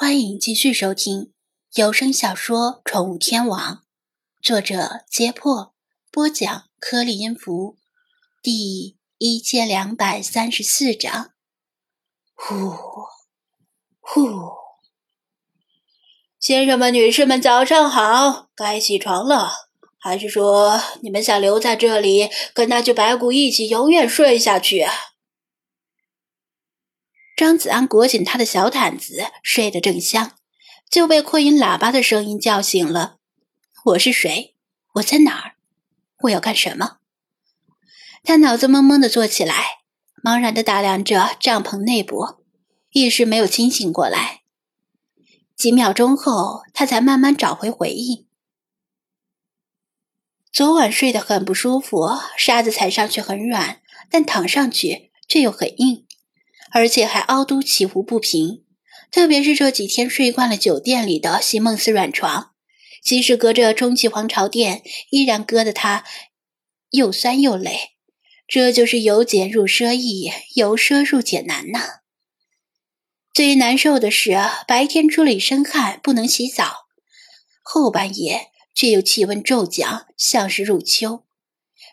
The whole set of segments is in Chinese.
欢迎继续收听有声小说《宠物天王》，作者：揭破，播讲：颗粒音符，第一千两百三十四章。呼呼，先生们、女士们，早上好！该起床了，还是说你们想留在这里跟那具白骨一起永远睡下去？张子安裹紧他的小毯子，睡得正香，就被扩音喇叭的声音叫醒了。我是谁？我在哪儿？我要干什么？他脑子懵懵的坐起来，茫然的打量着帐篷内部，一时没有清醒过来。几秒钟后，他才慢慢找回回忆。昨晚睡得很不舒服，沙子踩上去很软，但躺上去却又很硬。而且还凹凸起伏不平，特别是这几天睡惯了酒店里的席梦思软床，即使隔着充气皇朝垫，依然硌得他又酸又累。这就是由俭入奢易，由奢入俭难呐。最难受的是，白天出了一身汗，不能洗澡，后半夜却又气温骤降，像是入秋，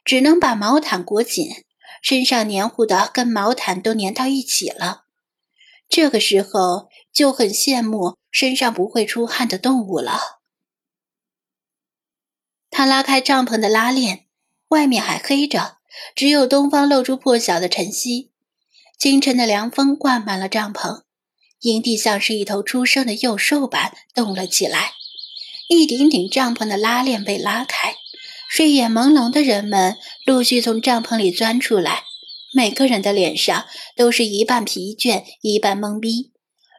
只能把毛毯裹紧。身上黏糊的跟毛毯都粘到一起了，这个时候就很羡慕身上不会出汗的动物了。他拉开帐篷的拉链，外面还黑着，只有东方露出破晓的晨曦。清晨的凉风灌满了帐篷，营地像是一头出生的幼兽般动了起来。一顶顶帐篷的拉链被拉开。睡眼朦胧的人们陆续从帐篷里钻出来，每个人的脸上都是一半疲倦，一半懵逼，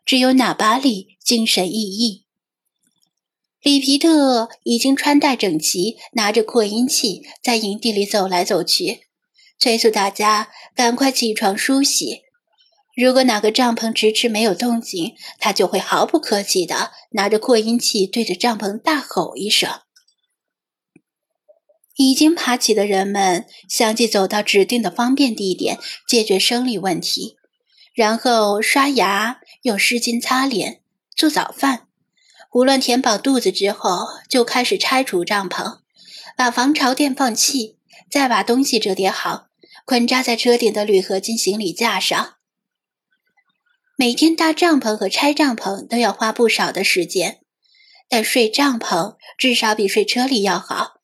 只有纳巴利精神奕奕。里皮特已经穿戴整齐，拿着扩音器在营地里走来走去，催促大家赶快起床梳洗。如果哪个帐篷迟迟没有动静，他就会毫不客气地拿着扩音器对着帐篷大吼一声。已经爬起的人们相继走到指定的方便地点，解决生理问题，然后刷牙、用湿巾擦脸、做早饭。胡乱填饱肚子之后，就开始拆除帐篷，把防潮垫放气，再把东西折叠好，捆扎在车顶的铝合金行李架上。每天搭帐篷和拆帐篷都要花不少的时间，但睡帐篷至少比睡车里要好。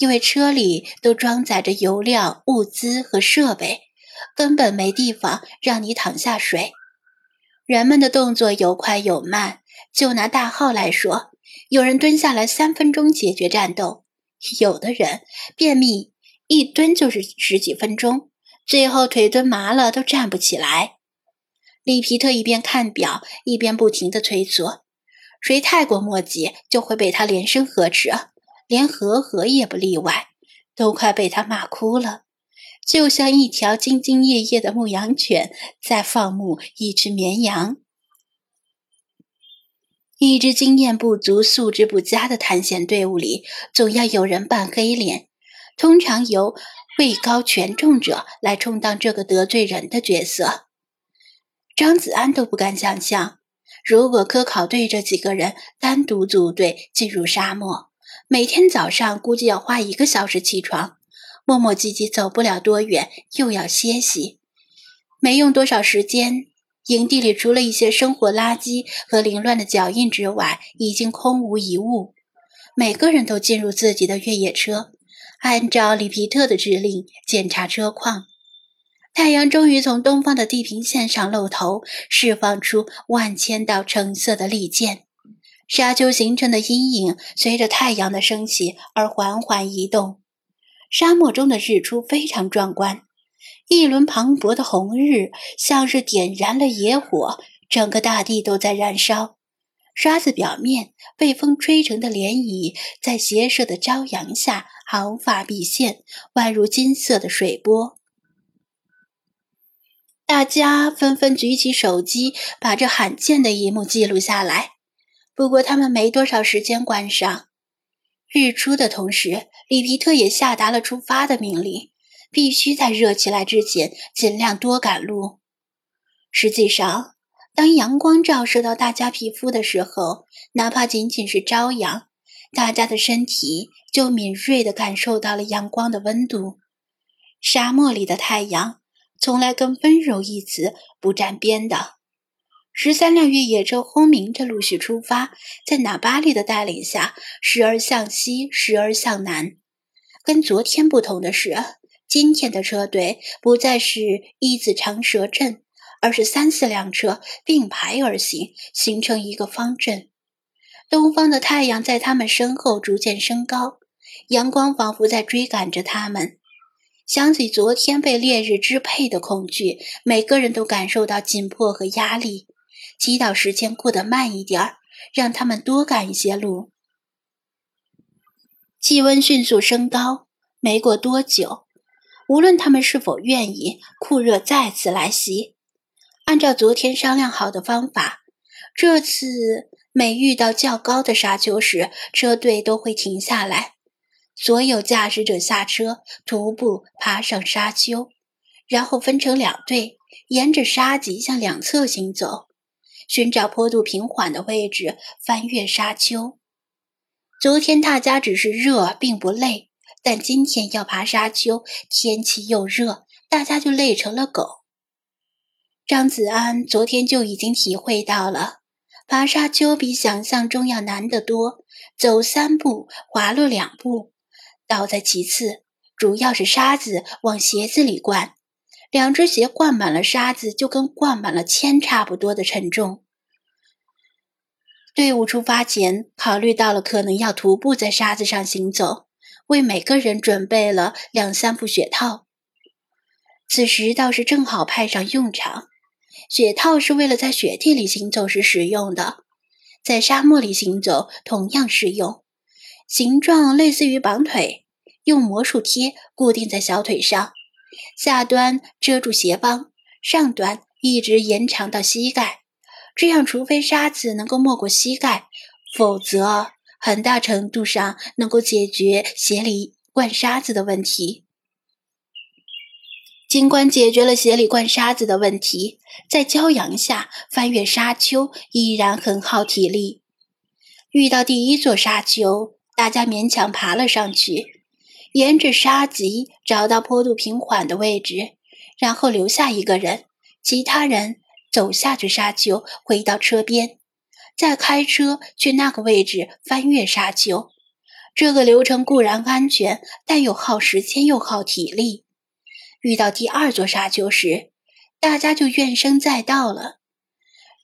因为车里都装载着油料、物资和设备，根本没地方让你躺下睡。人们的动作有快有慢，就拿大号来说，有人蹲下来三分钟解决战斗，有的人便秘一蹲就是十几分钟，最后腿蹲麻了都站不起来。里皮特一边看表，一边不停地催促，谁太过墨迹，就会被他连声呵斥。连和和也不例外，都快被他骂哭了，就像一条兢兢业业的牧羊犬在放牧一只绵羊。一支经验不足、素质不佳的探险队伍里，总要有人扮黑脸，通常由位高权重者来充当这个得罪人的角色。张子安都不敢想象，如果科考队这几个人单独组队进入沙漠。每天早上估计要花一个小时起床，磨磨唧唧走不了多远，又要歇息，没用多少时间，营地里除了一些生活垃圾和凌乱的脚印之外，已经空无一物。每个人都进入自己的越野车，按照里皮特的指令检查车况。太阳终于从东方的地平线上露头，释放出万千道橙色的利剑。沙丘形成的阴影随着太阳的升起而缓缓移动，沙漠中的日出非常壮观，一轮磅礴的红日像是点燃了野火，整个大地都在燃烧。沙子表面被风吹成的涟漪，在斜射的朝阳下毫发毕现，宛如金色的水波。大家纷纷举起手机，把这罕见的一幕记录下来。不过他们没多少时间观赏日出的同时，里皮特也下达了出发的命令，必须在热起来之前尽量多赶路。实际上，当阳光照射到大家皮肤的时候，哪怕仅仅是朝阳，大家的身体就敏锐地感受到了阳光的温度。沙漠里的太阳从来跟温柔一词不沾边的。十三辆越野车轰鸣着陆续出发，在纳巴利的带领下，时而向西，时而向南。跟昨天不同的是，今天的车队不再是一字长蛇阵。而是三四辆车并排而行，形成一个方阵。东方的太阳在他们身后逐渐升高，阳光仿佛在追赶着他们。想起昨天被烈日支配的恐惧，每个人都感受到紧迫和压力，祈祷时间过得慢一点儿，让他们多赶一些路。气温迅速升高，没过多久，无论他们是否愿意，酷热再次来袭。按照昨天商量好的方法，这次每遇到较高的沙丘时，车队都会停下来，所有驾驶者下车，徒步爬上沙丘，然后分成两队，沿着沙脊向两侧行走，寻找坡度平缓的位置，翻越沙丘。昨天大家只是热，并不累，但今天要爬沙丘，天气又热，大家就累成了狗。张子安昨天就已经体会到了，爬沙丘比想象中要难得多。走三步，滑落两步，倒在其次。主要是沙子往鞋子里灌，两只鞋灌满了沙子，就跟灌满了铅差不多的沉重。队伍出发前，考虑到了可能要徒步在沙子上行走，为每个人准备了两三副雪套。此时倒是正好派上用场。雪套是为了在雪地里行走时使用的，在沙漠里行走同样适用。形状类似于绑腿，用魔术贴固定在小腿上，下端遮住鞋帮，上端一直延长到膝盖。这样，除非沙子能够没过膝盖，否则很大程度上能够解决鞋里灌沙子的问题。尽管解决了鞋里灌沙子的问题，在骄阳下翻越沙丘依然很耗体力。遇到第一座沙丘，大家勉强爬了上去，沿着沙脊找到坡度平缓的位置，然后留下一个人，其他人走下去沙丘，回到车边，再开车去那个位置翻越沙丘。这个流程固然安全，但又耗时间又耗体力。遇到第二座沙丘时，大家就怨声载道了，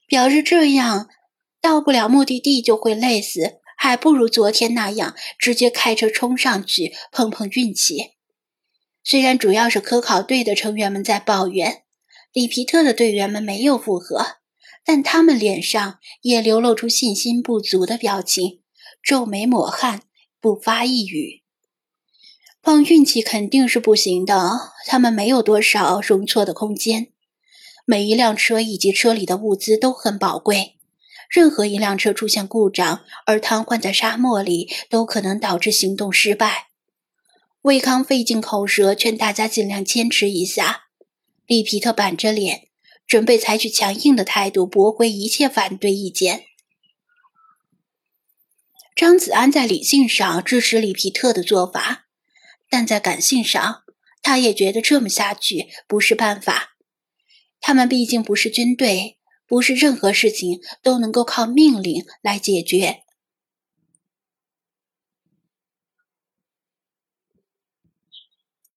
表示这样到不了目的地就会累死，还不如昨天那样直接开车冲上去碰碰运气。虽然主要是科考队的成员们在抱怨，里皮特的队员们没有附和，但他们脸上也流露出信心不足的表情，皱眉抹汗，不发一语。碰运气肯定是不行的，他们没有多少容错的空间。每一辆车以及车里的物资都很宝贵，任何一辆车出现故障而瘫痪在沙漠里，都可能导致行动失败。魏康费尽口舌劝大家尽量坚持一下，利皮特板着脸，准备采取强硬的态度驳回一切反对意见。张子安在理性上支持里皮特的做法。但在感性上，他也觉得这么下去不是办法。他们毕竟不是军队，不是任何事情都能够靠命令来解决。